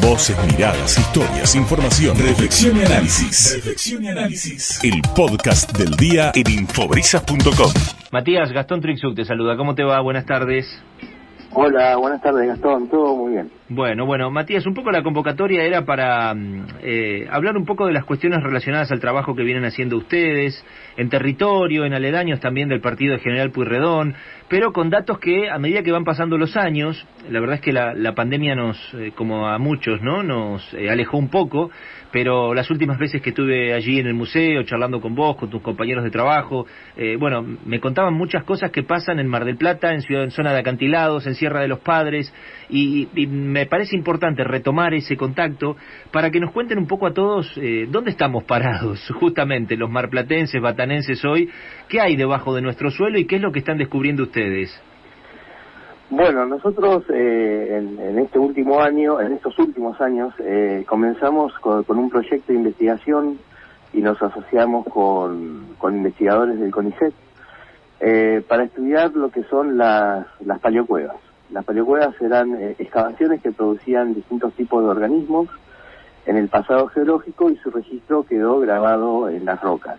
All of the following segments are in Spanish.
Voces, miradas, historias, información, reflexión y análisis. Reflexión y análisis. El podcast del día en infobrisas.com. Matías, Gastón Trixuk te saluda. ¿Cómo te va? Buenas tardes. Hola, buenas tardes Gastón, todo muy bien. Bueno, bueno, Matías, un poco la convocatoria era para mm, eh, hablar un poco de las cuestiones relacionadas al trabajo que vienen haciendo ustedes, en territorio, en aledaños también del partido de General Puyredón, pero con datos que a medida que van pasando los años, la verdad es que la, la pandemia nos, eh, como a muchos, ¿no? Nos eh, alejó un poco, pero las últimas veces que estuve allí en el museo, charlando con vos, con tus compañeros de trabajo, eh, bueno, me contaban muchas cosas que pasan en Mar del Plata, en, ciudad, en zona de acantilados, en Sierra de los Padres, y, y me parece importante retomar ese contacto para que nos cuenten un poco a todos eh, dónde estamos parados, justamente los marplatenses, batanenses hoy, qué hay debajo de nuestro suelo y qué es lo que están descubriendo ustedes. Bueno, nosotros eh, en, en, este último año, en estos últimos años, eh, comenzamos con, con, un proyecto de investigación y nos asociamos con, con investigadores del CONICET eh, para estudiar lo que son las, las paleocuevas. Las paleocuevas eran eh, excavaciones que producían distintos tipos de organismos en el pasado geológico y su registro quedó grabado en las rocas.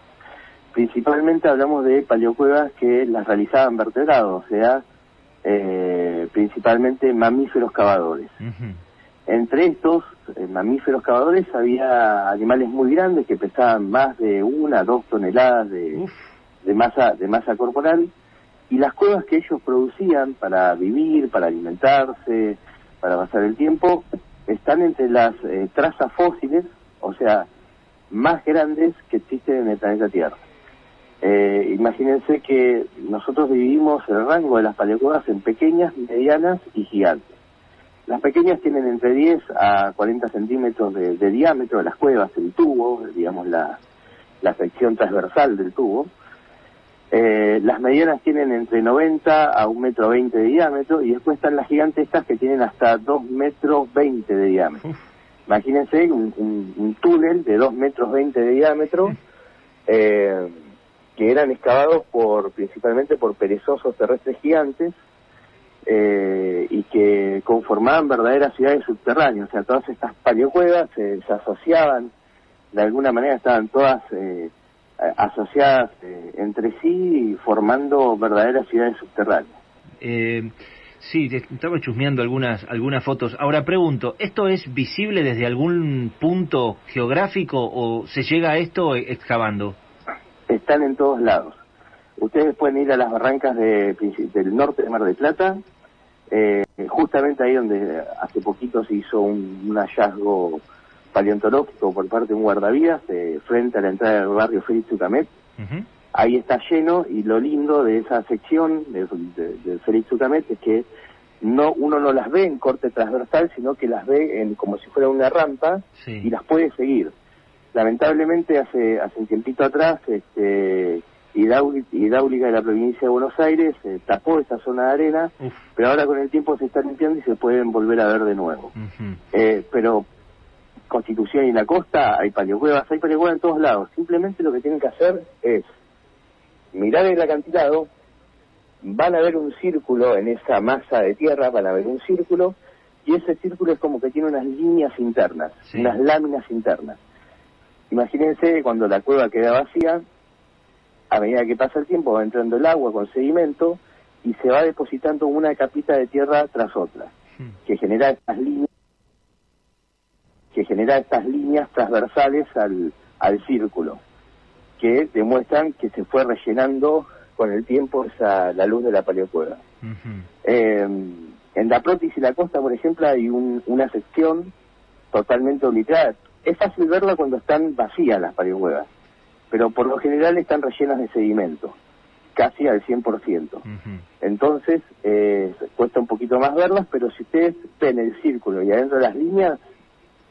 Principalmente hablamos de paleocuevas que las realizaban vertebrados, o sea, eh, principalmente mamíferos cavadores. Uh -huh. Entre estos eh, mamíferos cavadores había animales muy grandes que pesaban más de una, dos toneladas de, de masa de masa corporal y las cuevas que ellos producían para vivir, para alimentarse, para pasar el tiempo, están entre las eh, trazas fósiles, o sea, más grandes que existen en el planeta Tierra. Eh, imagínense que nosotros dividimos el rango de las paleocuevas en pequeñas, medianas y gigantes. Las pequeñas tienen entre 10 a 40 centímetros de, de diámetro de las cuevas, el tubo, digamos la, la sección transversal del tubo. Eh, las medianas tienen entre 90 a 1 metro 20 de diámetro y después están las gigantes estas que tienen hasta 2 metros 20 de diámetro. Imagínense un, un, un túnel de 2 metros 20 de diámetro. Eh, que eran excavados por principalmente por perezosos terrestres gigantes eh, y que conformaban verdaderas ciudades subterráneas. O sea, todas estas paleocuevas se asociaban, de alguna manera estaban todas eh, asociadas eh, entre sí, formando verdaderas ciudades subterráneas. Eh, sí, estaba chusmeando algunas, algunas fotos. Ahora pregunto, ¿esto es visible desde algún punto geográfico o se llega a esto excavando? están en todos lados. Ustedes pueden ir a las barrancas de, del norte de Mar del Plata, eh, justamente ahí donde hace poquito se hizo un, un hallazgo paleontológico por parte de un guardavidas eh, frente a la entrada del barrio Félix Tucamet. Uh -huh. Ahí está lleno y lo lindo de esa sección del de, de Félix Tucamet es que no uno no las ve en corte transversal, sino que las ve en, como si fuera una rampa sí. y las puede seguir lamentablemente hace hace un tiempito atrás este hidráulica de la provincia de Buenos Aires eh, tapó esta zona de arena Uf. pero ahora con el tiempo se está limpiando y se pueden volver a ver de nuevo uh -huh. eh, pero Constitución y la costa hay paleocuevas hay paleocuevas en todos lados. Simplemente lo que tienen que hacer es mirar el acantilado van a ver un círculo en esa masa de tierra van a ver un círculo y ese círculo es como que tiene unas líneas internas sí. unas láminas internas. Imagínense cuando la cueva queda vacía, a medida que pasa el tiempo va entrando el agua con sedimento y se va depositando una capita de tierra tras otra, que genera estas líneas que genera estas líneas transversales al, al círculo, que demuestran que se fue rellenando con el tiempo esa, la luz de la paleocueva. Uh -huh. eh, en la prótesis y la costa, por ejemplo, hay un, una sección totalmente obliterada, es fácil verla cuando están vacías las paleocuevas, pero por lo general están rellenas de sedimento, casi al 100%. Uh -huh. Entonces, eh, cuesta un poquito más verlas, pero si ustedes ven el círculo y adentro de las líneas,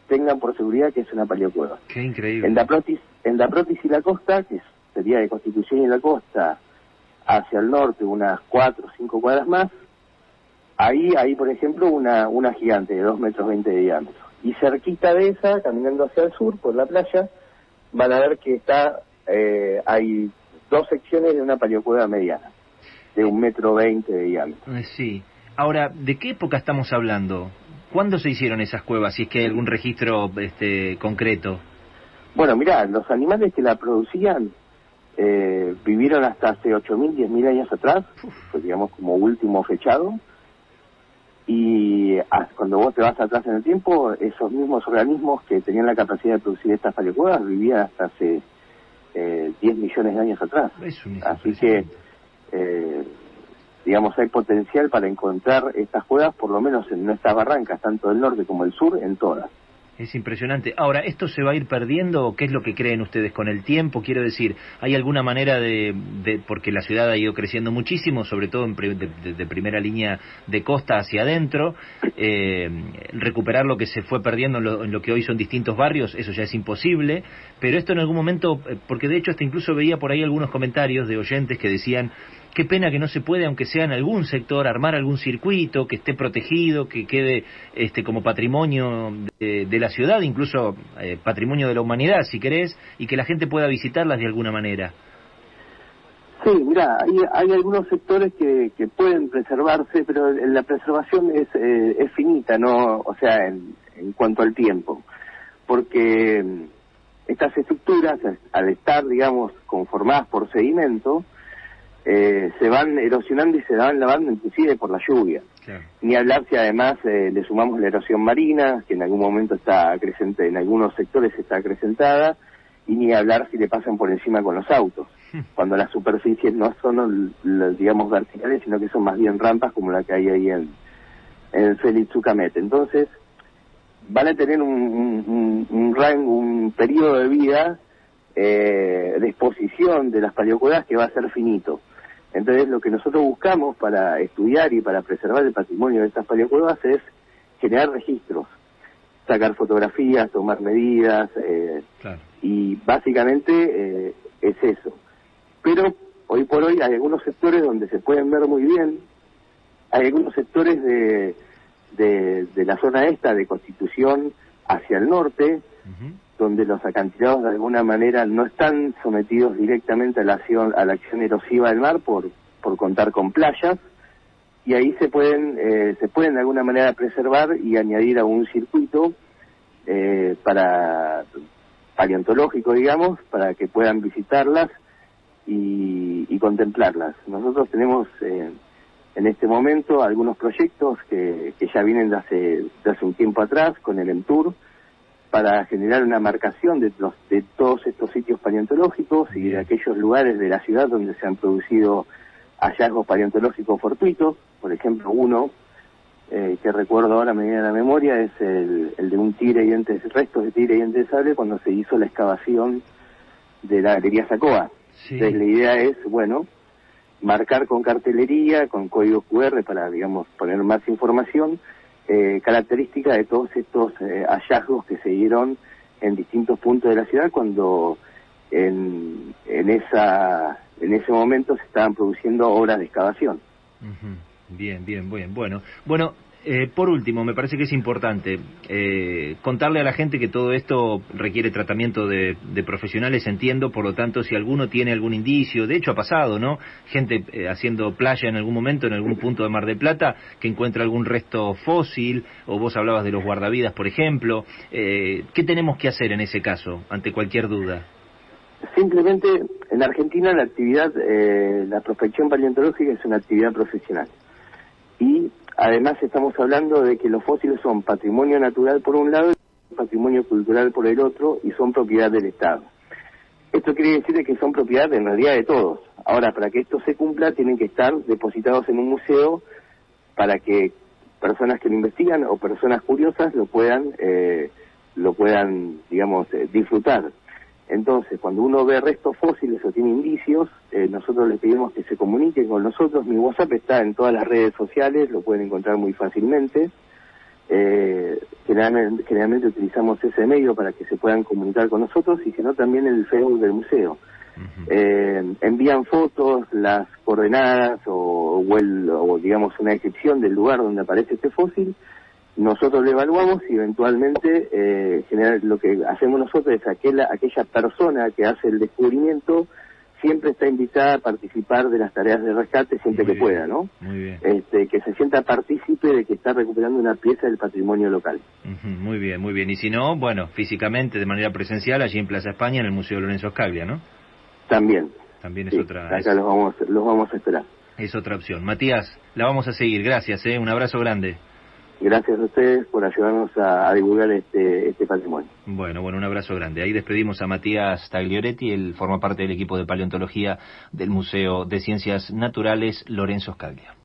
tengan por seguridad que es una paleocueva. Qué increíble. En la prótesis, en la prótesis y la costa, que sería de Constitución y la costa, hacia el norte, unas cuatro o cinco cuadras más, ahí hay, por ejemplo, una, una gigante de 2 metros 20 de diámetro y cerquita de esa, caminando hacia el sur por la playa, van a ver que está eh, hay dos secciones de una paleocueva mediana, de un metro veinte de diámetro. Sí. Ahora, ¿de qué época estamos hablando? ¿Cuándo se hicieron esas cuevas? Si es que hay algún registro este, concreto. Bueno, mira, los animales que la producían eh, vivieron hasta hace 8.000, 10.000 años atrás, pues digamos como último fechado, y cuando vos te vas atrás en el tiempo, esos mismos organismos que tenían la capacidad de producir estas paleocuevas vivían hasta hace eh, 10 millones de años atrás. Así que, eh, digamos, hay potencial para encontrar estas cuevas, por lo menos en nuestras barrancas, tanto del norte como del sur, en todas. Es impresionante. Ahora, ¿esto se va a ir perdiendo? ¿Qué es lo que creen ustedes con el tiempo? Quiero decir, ¿hay alguna manera de, porque la ciudad ha ido creciendo muchísimo, sobre todo en, de, primera línea de costa hacia adentro, eh, recuperar lo que se fue perdiendo en lo, que hoy son distintos barrios? Eso ya es imposible, pero esto en algún momento, eh, porque de hecho hasta incluso veía por ahí algunos comentarios de oyentes que decían Qué pena que no se puede, aunque sea en algún sector, armar algún circuito que esté protegido, que quede este, como patrimonio de, la ciudad, incluso eh, patrimonio de la humanidad, si querés, y que la gente pueda visitarlas de alguna manera. Sí, mira, hay, algunos sectores que, pueden preservarse, pero la preservación es, eh, es finita, no, o sea, en, en cuanto al tiempo, porque mm, estas estructuras, al estar, digamos, conformadas por sedimento, eh, se van erosionando y se van lavando inclusive por la lluvia. Ni hablar si además eh, le sumamos la erosión marina, que en algún momento está acrecente, en algunos sectores está acrecentada, y ni hablar si le pasan por encima con los autos, hmm. cuando las superficies no son, digamos, verticales, sino que son más bien rampas como la que hay ahí en, en Félix Zucamet. Entonces, van a tener un, un, rango, un periodo de vida eh, de exposición de las paleocuevas que va a ser finito. Entonces, lo que nosotros buscamos para estudiar y para preservar el patrimonio de estas paleocuevas es generar registros, sacar fotografías, tomar medidas, eh, y básicamente eh, es eso. Pero hoy por hoy hay algunos sectores donde se pueden ver muy bien, hay algunos sectores de, de, la zona esta de Constitución hacia el norte, donde los acantilados de alguna manera no están sometidos directamente a la acción, a la acción erosiva del mar por, por contar con playas, y ahí se pueden, eh, se pueden de alguna manera preservar y añadir a un circuito eh, para paleontológico, digamos, para que puedan visitarlas y, y contemplarlas. Nosotros tenemos eh, en este momento algunos proyectos que, que ya vienen de hace, de hace un tiempo atrás con el EMTUR, para generar una marcación de, los, de todos estos sitios paleontológicos y de aquellos lugares de la ciudad donde se han producido hallazgos paleontológicos fortuitos. Por ejemplo, uno eh, que recuerdo ahora, me viene a la memoria, es el, de un tigre y dientes, restos de tigre y dientes de sable cuando se hizo la excavación de la galería Sacoa. Entonces la idea es, bueno, marcar con cartelería, con código QR para, digamos, poner más información eh, característica de todos estos eh, hallazgos que se dieron en distintos puntos de la ciudad cuando en, en, esa, en ese momento se estaban produciendo obras de excavación. Bien, bien, bien. Bueno, bueno, eh, por último, me parece que es importante eh, contarle a la gente que todo esto requiere tratamiento de, profesionales, entiendo, por lo tanto, si alguno tiene algún indicio, de hecho ha pasado, ¿no? Gente eh, haciendo playa en algún momento, en algún punto de Mar de Plata, que encuentra algún resto fósil, o vos hablabas de los guardavidas, por ejemplo. ¿Qué tenemos que hacer en ese caso, ante cualquier duda? Simplemente, en Argentina la actividad, la prospección paleontológica es una actividad profesional. Y Además estamos hablando de que los fósiles son patrimonio natural por un lado y patrimonio cultural por el otro y son propiedad del Estado. Esto quiere decir que son propiedad en realidad de todos. Ahora, para que esto se cumpla, tienen que estar depositados en un museo para que personas que lo investigan o personas curiosas lo puedan, eh, lo puedan, digamos, eh, disfrutar. Entonces, cuando uno ve restos fósiles o tiene indicios, eh, nosotros les pedimos que se comuniquen con nosotros. Mi WhatsApp está en todas las redes sociales, lo pueden encontrar muy fácilmente. Eh, generalmente, utilizamos ese medio para que se puedan comunicar con nosotros y si no también el Facebook del museo. Eh, envían fotos, las coordenadas o, o digamos una descripción del lugar donde aparece este fósil nosotros lo evaluamos y eventualmente eh, general, lo que hacemos nosotros es aquella, aquella persona que hace el descubrimiento siempre está invitada a participar de las tareas de rescate siempre que pueda, ¿no? Muy bien. Este, que se sienta partícipe de que está recuperando una pieza del patrimonio local. muy bien, muy bien. Y si no, bueno, físicamente, de manera presencial, allí en Plaza España, en el Museo Lorenzo Scaglia, ¿no? También. También es otra. Acá los vamos, los vamos a esperar. Es otra opción. Matías, la vamos a seguir. Gracias, ¿eh? Un abrazo grande. Gracias a ustedes por ayudarnos a, divulgar este, este patrimonio. Bueno, bueno, un abrazo grande. Ahí despedimos a Matías Taglioretti, él forma parte del equipo de paleontología del Museo de Ciencias Naturales Lorenzo Scaglia.